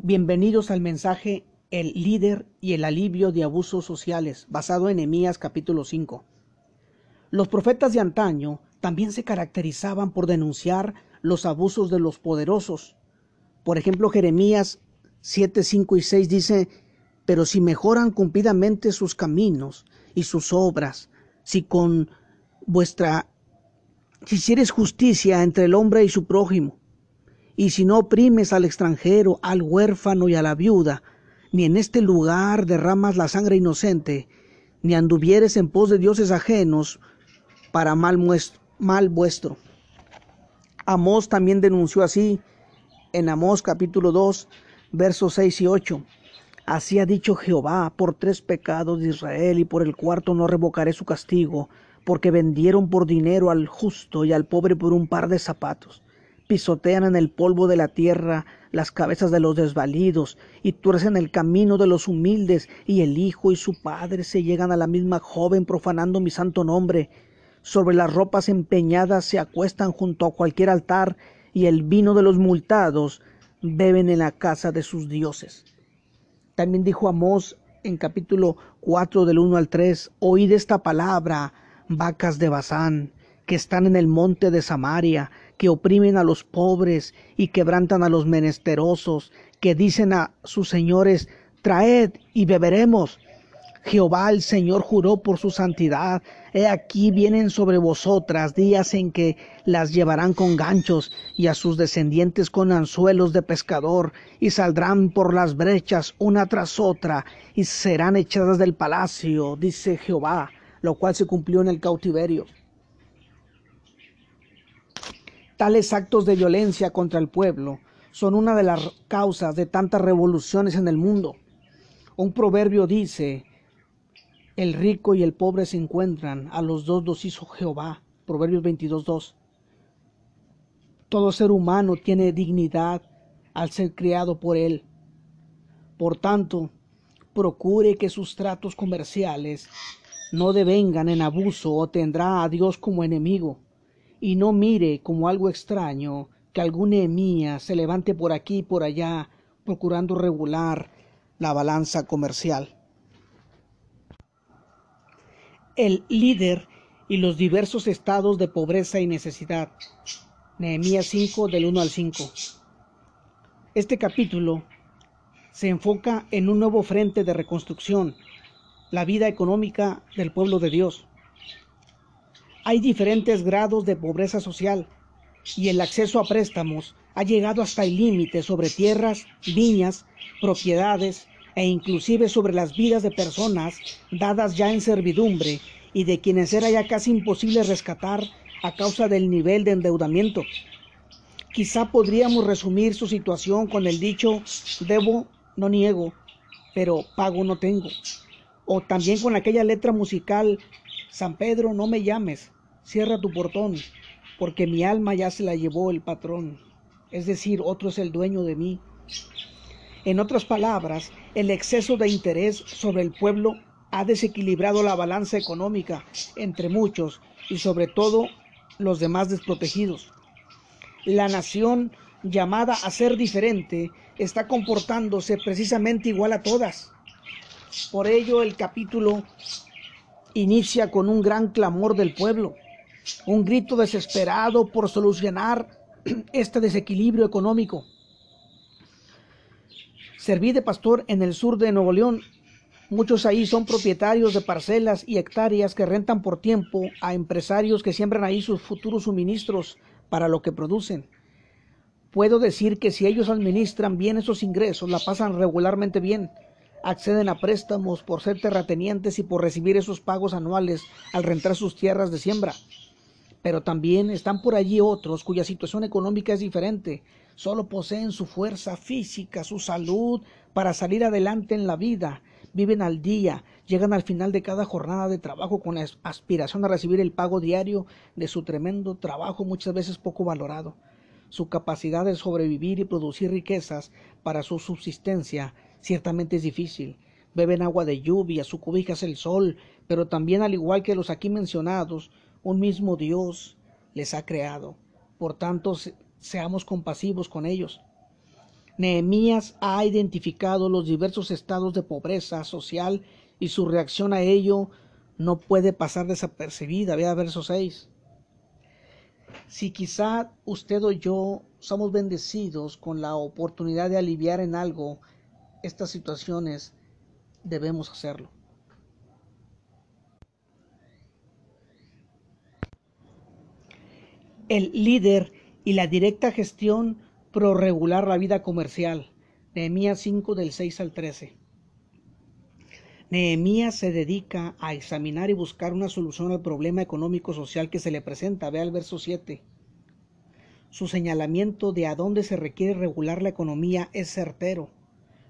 Bienvenidos al mensaje El líder y el alivio de abusos sociales, basado en Emías capítulo 5. Los profetas de antaño también se caracterizaban por denunciar los abusos de los poderosos. Por ejemplo, Jeremías 7, 5 y 6 dice, pero si mejoran cumplidamente sus caminos y sus obras, si con vuestra, si hicieres justicia entre el hombre y su prójimo, y si no oprimes al extranjero, al huérfano y a la viuda, ni en este lugar derramas la sangre inocente, ni anduvieres en pos de dioses ajenos para mal, vuestro. Amós también denunció así en Amós capítulo 2, versos 6 y 8. Así ha dicho Jehová, por tres pecados de Israel y por el cuarto no revocaré su castigo, porque vendieron por dinero al justo y al pobre por un par de zapatos pisotean en el polvo de la tierra las cabezas de los desvalidos y tuercen el camino de los humildes y el hijo y su padre se llegan a la misma joven profanando mi santo nombre. Sobre las ropas empeñadas se acuestan junto a cualquier altar y el vino de los multados beben en la casa de sus dioses. También dijo Amós en capítulo 4 del 1 al 3, oíd esta palabra, vacas de Bazán, que están en el monte de Samaria, que oprimen a los pobres y quebrantan a los menesterosos, que dicen a sus señores, traed y beberemos. Jehová el Señor juró por su santidad. He aquí vienen sobre vosotras días en que las llevarán con ganchos y a sus descendientes con anzuelos de pescador, y saldrán por las brechas una tras otra, y serán echadas del palacio, dice Jehová, lo cual se cumplió en el cautiverio. Tales actos de violencia contra el pueblo son una de las causas de tantas revoluciones en el mundo. Un proverbio dice, el rico y el pobre se encuentran, a los dos los hizo Jehová. Proverbios 22.2. Todo ser humano tiene dignidad al ser criado por él. Por tanto, procure que sus tratos comerciales no devengan en abuso o tendrá a Dios como enemigo y no mire como algo extraño que algún emía se levante por aquí y por allá procurando regular la balanza comercial. El líder y los diversos estados de pobreza y necesidad. Nehemías 5 del 1 al 5. Este capítulo se enfoca en un nuevo frente de reconstrucción, la vida económica del pueblo de Dios. Hay diferentes grados de pobreza social y el acceso a préstamos ha llegado hasta el límite sobre tierras, viñas, propiedades e inclusive sobre las vidas de personas dadas ya en servidumbre y de quienes era ya casi imposible rescatar a causa del nivel de endeudamiento. Quizá podríamos resumir su situación con el dicho debo, no niego, pero pago no tengo. O también con aquella letra musical San Pedro, no me llames, cierra tu portón, porque mi alma ya se la llevó el patrón, es decir, otro es el dueño de mí. En otras palabras, el exceso de interés sobre el pueblo ha desequilibrado la balanza económica entre muchos y sobre todo los demás desprotegidos. La nación llamada a ser diferente está comportándose precisamente igual a todas. Por ello el capítulo inicia con un gran clamor del pueblo un grito desesperado por solucionar este desequilibrio económico. Serví de pastor en el sur de Nuevo León. Muchos ahí son propietarios de parcelas y hectáreas que rentan por tiempo a empresarios que siembran ahí sus futuros suministros para lo que producen. Puedo decir que si ellos administran bien esos ingresos, la pasan regularmente bien. Acceden a préstamos por ser terratenientes y por recibir esos pagos anuales al rentar sus tierras de siembra pero también están por allí otros cuya situación económica es diferente. Solo poseen su fuerza física, su salud para salir adelante en la vida. Viven al día, llegan al final de cada jornada de trabajo con la aspiración a recibir el pago diario de su tremendo trabajo muchas veces poco valorado. Su capacidad de sobrevivir y producir riquezas para su subsistencia ciertamente es difícil. Beben agua de lluvia, su cubija es el sol, pero también al igual que los aquí mencionados, un mismo Dios les ha creado. Por tanto, seamos compasivos con ellos. Nehemías ha identificado los diversos estados de pobreza social y su reacción a ello no puede pasar desapercibida. Vea verso 6. Si quizá usted o yo somos bendecidos con la oportunidad de aliviar en algo estas situaciones, debemos hacerlo. El líder y la directa gestión pro regular la vida comercial. Nehemías 5 del 6 al 13. Nehemías se dedica a examinar y buscar una solución al problema económico social que se le presenta. Ve al verso 7. Su señalamiento de a dónde se requiere regular la economía es certero.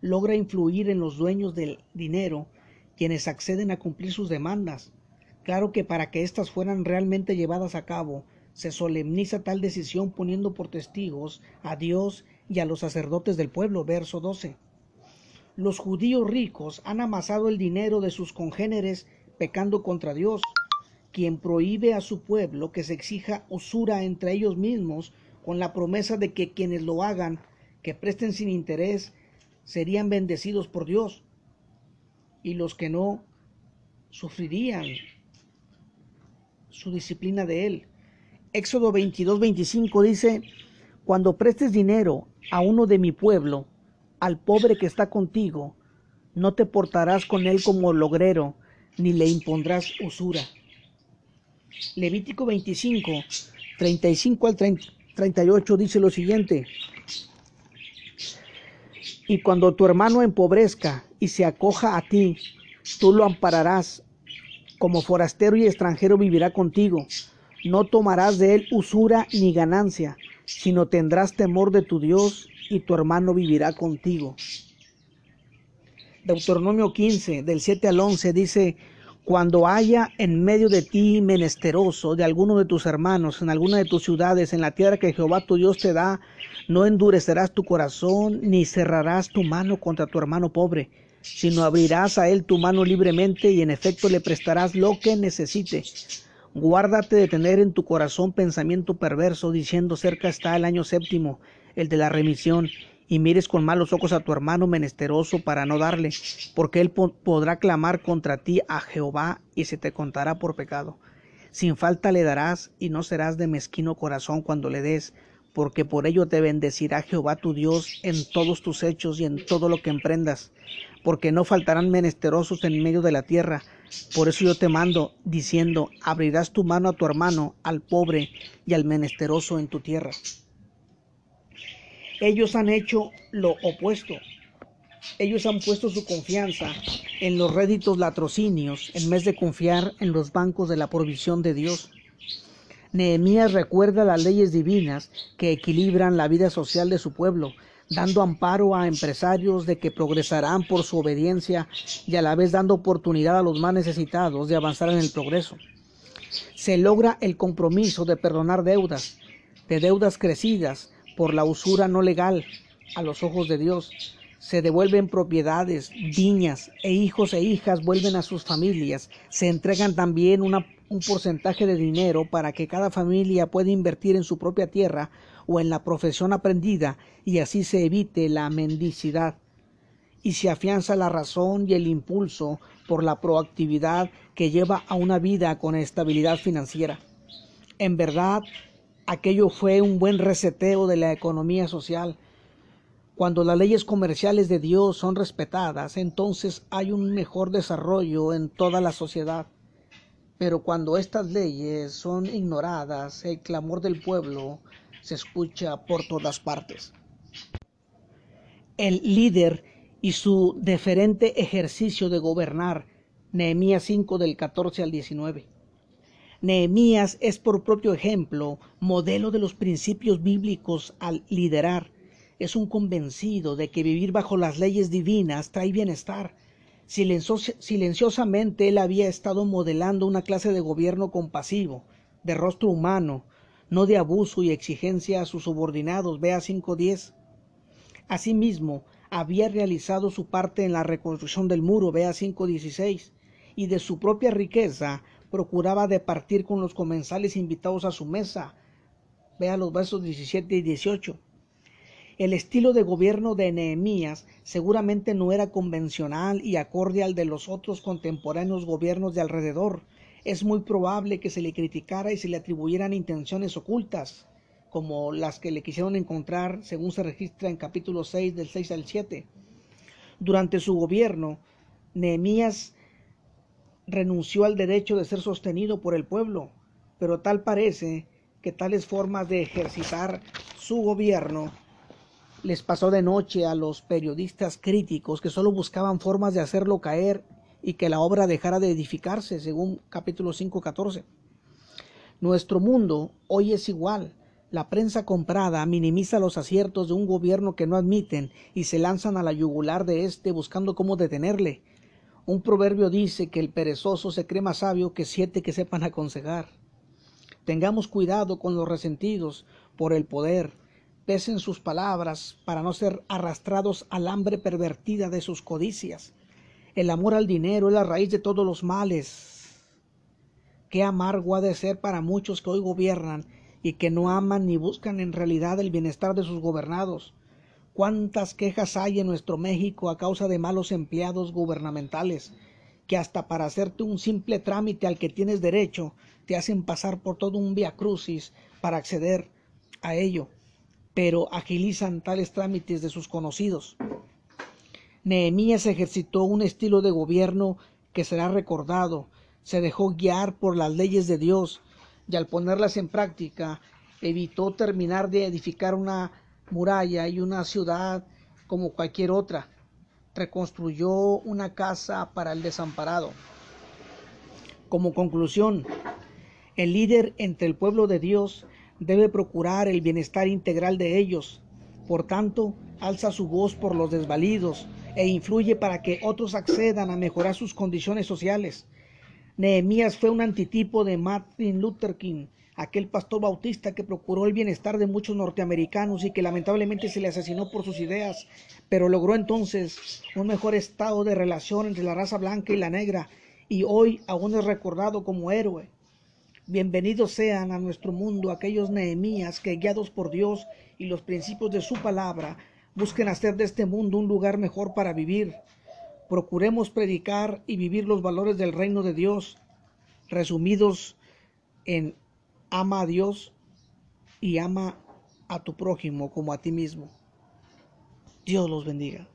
Logra influir en los dueños del dinero, quienes acceden a cumplir sus demandas. Claro que para que éstas fueran realmente llevadas a cabo, se solemniza tal decisión poniendo por testigos a Dios y a los sacerdotes del pueblo. Verso 12. Los judíos ricos han amasado el dinero de sus congéneres pecando contra Dios, quien prohíbe a su pueblo que se exija usura entre ellos mismos con la promesa de que quienes lo hagan, que presten sin interés, serían bendecidos por Dios, y los que no sufrirían su disciplina de Él. Éxodo 22, 25 dice, cuando prestes dinero a uno de mi pueblo, al pobre que está contigo, no te portarás con él como logrero, ni le impondrás usura. Levítico 25, 35 al 38 dice lo siguiente. Y cuando tu hermano empobrezca y se acoja a ti, tú lo ampararás. Como forastero y extranjero vivirá contigo. No tomarás de él usura ni ganancia, sino tendrás temor de tu Dios y tu hermano vivirá contigo. Deuteronomio 15, del 7 al 11 dice, cuando haya en medio de ti menesteroso de alguno de tus hermanos, en alguna de tus ciudades, en la tierra que Jehová tu Dios te da, no endurecerás tu corazón, ni cerrarás tu mano contra tu hermano pobre, sino abrirás a él tu mano libremente y en efecto le prestarás lo que necesite. Guárdate de tener en tu corazón pensamiento perverso, diciendo cerca está el año séptimo, el de la remisión, y mires con malos ojos a tu hermano menesteroso para no darle, porque él podrá clamar contra ti a Jehová y se te contará por pecado. Sin falta le darás y no serás de mezquino corazón cuando le des, porque por ello te bendecirá Jehová tu Dios en todos tus hechos y en todo lo que emprendas, porque no faltarán menesterosos en medio de la tierra. Por eso yo te mando, diciendo, abrirás tu mano a tu hermano, al pobre y al menesteroso en tu tierra. Ellos han hecho lo opuesto. Ellos han puesto su confianza en los réditos latrocinios en vez de confiar en los bancos de la provisión de Dios. Nehemías recuerda las leyes divinas que equilibran la vida social de su pueblo, dando amparo a empresarios de que progresarán por su obediencia y a la vez dando oportunidad a los más necesitados de avanzar en el progreso. Se logra el compromiso de perdonar deudas, de deudas crecidas, por la usura no legal a los ojos de Dios. Se devuelven propiedades, viñas e hijos e hijas vuelven a sus familias. Se entregan también un porcentaje de dinero para que cada familia pueda invertir en su propia tierra o en la profesión aprendida y así se evite la mendicidad y se afianza la razón y el impulso por la proactividad que lleva a una vida con estabilidad financiera. En verdad, aquello fue un buen reseteo de la economía social. Cuando las leyes comerciales de Dios son respetadas, entonces hay un mejor desarrollo en toda la sociedad. Pero cuando estas leyes son ignoradas, el clamor del pueblo se escucha por todas partes. El líder y su deferente ejercicio de gobernar, Nehemías 5 del 14 al 19. Nehemías es por propio ejemplo modelo de los principios bíblicos al liderar. Es un convencido de que vivir bajo las leyes divinas trae bienestar. silenciosamente él había estado modelando una clase de gobierno compasivo, de rostro humano, no de abuso y exigencia a sus subordinados. Vea 5.10. Asimismo, había realizado su parte en la reconstrucción del muro. Vea 5.16. Y de su propia riqueza procuraba de partir con los comensales invitados a su mesa. Vea los versos 17 y 18. El estilo de gobierno de Nehemías seguramente no era convencional y acorde al de los otros contemporáneos gobiernos de alrededor. Es muy probable que se le criticara y se le atribuyeran intenciones ocultas, como las que le quisieron encontrar según se registra en capítulo 6 del 6 al 7. Durante su gobierno, Nehemías renunció al derecho de ser sostenido por el pueblo, pero tal parece que tales formas de ejercitar su gobierno les pasó de noche a los periodistas críticos que solo buscaban formas de hacerlo caer y que la obra dejara de edificarse, según capítulo 5.14. Nuestro mundo hoy es igual. La prensa comprada minimiza los aciertos de un gobierno que no admiten y se lanzan a la yugular de éste buscando cómo detenerle. Un proverbio dice que el perezoso se cree más sabio que siete que sepan aconsejar. Tengamos cuidado con los resentidos por el poder, pesen sus palabras para no ser arrastrados al hambre pervertida de sus codicias. El amor al dinero es la raíz de todos los males. Qué amargo ha de ser para muchos que hoy gobiernan y que no aman ni buscan en realidad el bienestar de sus gobernados. Cuántas quejas hay en nuestro México a causa de malos empleados gubernamentales, que hasta para hacerte un simple trámite al que tienes derecho, te hacen pasar por todo un via crucis para acceder a ello pero agilizan tales trámites de sus conocidos. Nehemías ejercitó un estilo de gobierno que será recordado, se dejó guiar por las leyes de Dios y al ponerlas en práctica evitó terminar de edificar una muralla y una ciudad como cualquier otra. Reconstruyó una casa para el desamparado. Como conclusión, el líder entre el pueblo de Dios debe procurar el bienestar integral de ellos. Por tanto, alza su voz por los desvalidos e influye para que otros accedan a mejorar sus condiciones sociales. Nehemías fue un antitipo de Martin Luther King, aquel pastor bautista que procuró el bienestar de muchos norteamericanos y que lamentablemente se le asesinó por sus ideas, pero logró entonces un mejor estado de relación entre la raza blanca y la negra, y hoy aún es recordado como héroe. Bienvenidos sean a nuestro mundo aquellos Nehemías que, guiados por Dios y los principios de su palabra, busquen hacer de este mundo un lugar mejor para vivir. Procuremos predicar y vivir los valores del reino de Dios, resumidos en ama a Dios y ama a tu prójimo como a ti mismo. Dios los bendiga.